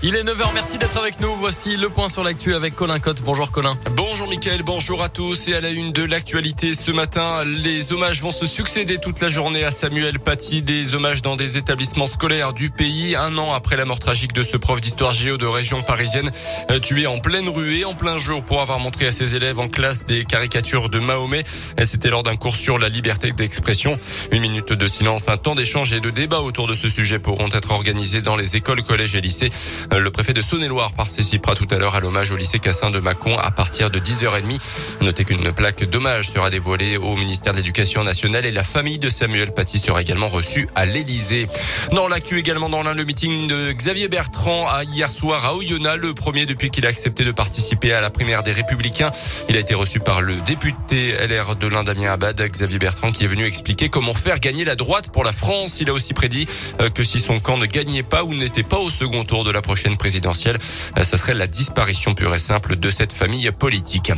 Il est 9h, merci d'être avec nous. Voici le point sur l'actu avec Colin Cotte. Bonjour Colin. Bonjour Mickaël, bonjour à tous. Et à la une de l'actualité ce matin, les hommages vont se succéder toute la journée à Samuel Paty. Des hommages dans des établissements scolaires du pays. Un an après la mort tragique de ce prof d'histoire géo de région parisienne, euh, tué en pleine rue et en plein jour pour avoir montré à ses élèves en classe des caricatures de Mahomet. C'était lors d'un cours sur la liberté d'expression. Une minute de silence, un temps d'échange et de débat autour de ce sujet pourront être organisés dans les écoles, collèges et lycées. Euh, le préfet de Saône-et-Loire participera tout à l'heure à l'hommage au lycée Cassin de Mâcon à partir de 10h30. Notez qu'une plaque d'hommage sera dévoilée au ministère de l'Éducation nationale et la famille de Samuel Paty sera également reçue à l'Élysée. Dans l'actu également dans l'un, le meeting de Xavier Bertrand à hier soir à Oyonnax, le premier depuis qu'il a accepté de participer à la primaire des Républicains. Il a été reçu par le député LR de l'Inde, Damien Abad, Xavier Bertrand, qui est venu expliquer comment faire gagner la droite pour la France. Il a aussi prédit euh, que si son camp ne gagnait pas ou n'était pas au second tour de la prochaine présidentielle, euh, ce serait la disparition pure et simple de cette famille politique.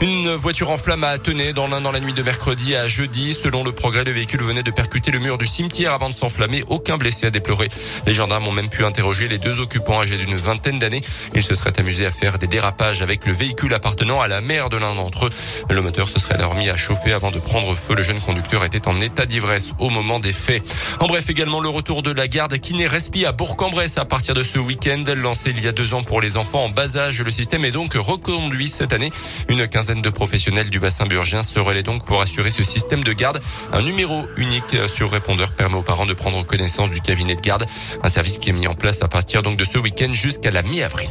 Une voiture en flamme a attené dans l'un dans la nuit de mercredi à jeudi. Selon le progrès, le véhicule venait de percuter le mur du cimetière avant de s'enflammer. Aucun blessé à déplorer. Les gendarmes ont même pu interroger les deux occupants âgés d'une vingtaine d'années. Ils se seraient amusés à faire des dérapages avec le véhicule appartenant à la mère de l'un d'entre eux. Le moteur se serait alors mis à chauffer avant de prendre feu. Le jeune conducteur était en état d'ivresse au moment des faits. En bref, également le retour de la garde qui n'est respi à Bourg-en-Bresse à partir de ce week-end. Lancé il y a deux ans pour les enfants en bas âge, le système est donc reconduit cette année. Une quinzaine de professionnels du bassin burgien se relaient donc pour assurer ce système de garde. Un numéro unique sur répondeur permet aux parents de prendre connaissance du cabinet de garde. Un service qui est mis en place à partir donc de ce week-end jusqu'à la mi-avril.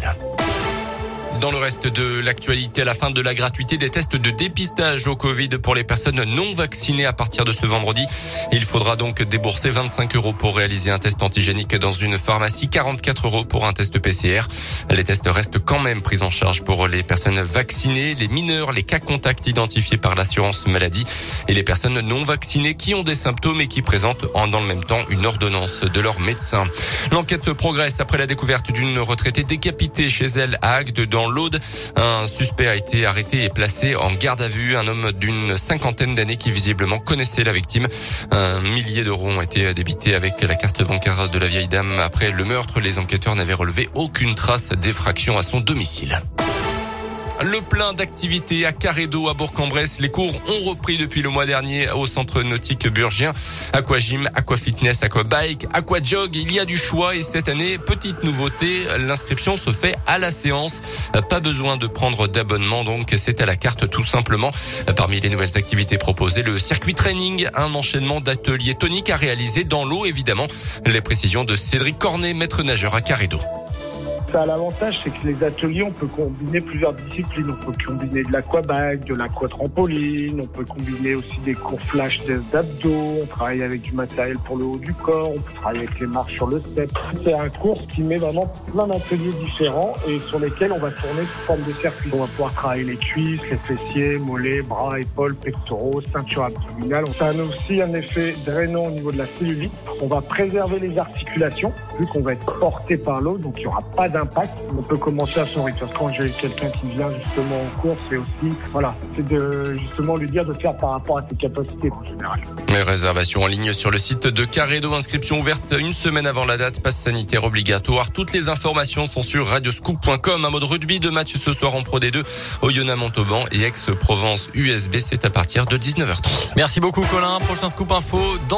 Dans le reste de l'actualité, à la fin de la gratuité des tests de dépistage au Covid pour les personnes non vaccinées à partir de ce vendredi. Il faudra donc débourser 25 euros pour réaliser un test antigénique dans une pharmacie, 44 euros pour un test PCR. Les tests restent quand même pris en charge pour les personnes vaccinées, les mineurs, les cas contacts identifiés par l'assurance maladie et les personnes non vaccinées qui ont des symptômes et qui présentent en dans le même temps une ordonnance de leur médecin. L'enquête progresse après la découverte d'une retraitée décapitée chez elle à Agde dans l'Aude. Un suspect a été arrêté et placé en garde à vue. Un homme d'une cinquantaine d'années qui visiblement connaissait la victime. Un millier d'euros ont été débités avec la carte bancaire de la vieille dame. Après le meurtre, les enquêteurs n'avaient relevé aucune trace d'effraction à son domicile. Le plein d'activités à Carédo à Bourg-en-Bresse. Les cours ont repris depuis le mois dernier au centre nautique burgien. Aquagym, aquafitness, aquabike, aquajog. Il y a du choix et cette année, petite nouveauté, l'inscription se fait à la séance. Pas besoin de prendre d'abonnement, donc c'est à la carte tout simplement. Parmi les nouvelles activités proposées, le circuit training, un enchaînement d'ateliers toniques à réaliser dans l'eau évidemment. Les précisions de Cédric Cornet, maître nageur à Carédo. Ça l'avantage, c'est que les ateliers, on peut combiner plusieurs disciplines. On peut combiner de l'aquabag, de l'aquatrampoline, on peut combiner aussi des cours flash d'abdos, on travaille avec du matériel pour le haut du corps, on peut travailler avec les marches sur le step. C'est un cours qui met vraiment plein d'ateliers différents et sur lesquels on va tourner sous forme de circuit. On va pouvoir travailler les cuisses, les fessiers, mollets, bras, épaules, pectoraux, ceinture abdominale. Ça a aussi un effet drainant au niveau de la cellulite. On va préserver les articulations vu qu'on va être porté par l'eau, donc il n'y aura pas d'impact on peut commencer à son rythme. Quand j'ai quelqu'un qui vient justement en course, c'est aussi, voilà, c'est de justement lui dire de faire par rapport à ses capacités en général. Les réservations en ligne sur le site de Caredo, inscription ouverte une semaine avant la date, passe sanitaire obligatoire. Toutes les informations sont sur radioscoop.com. Un mode rugby de match ce soir en Pro D2, Oyonnax Montauban et Aix-Provence USB, c'est à partir de 19h30. Merci beaucoup Colin. Prochain scoop info dans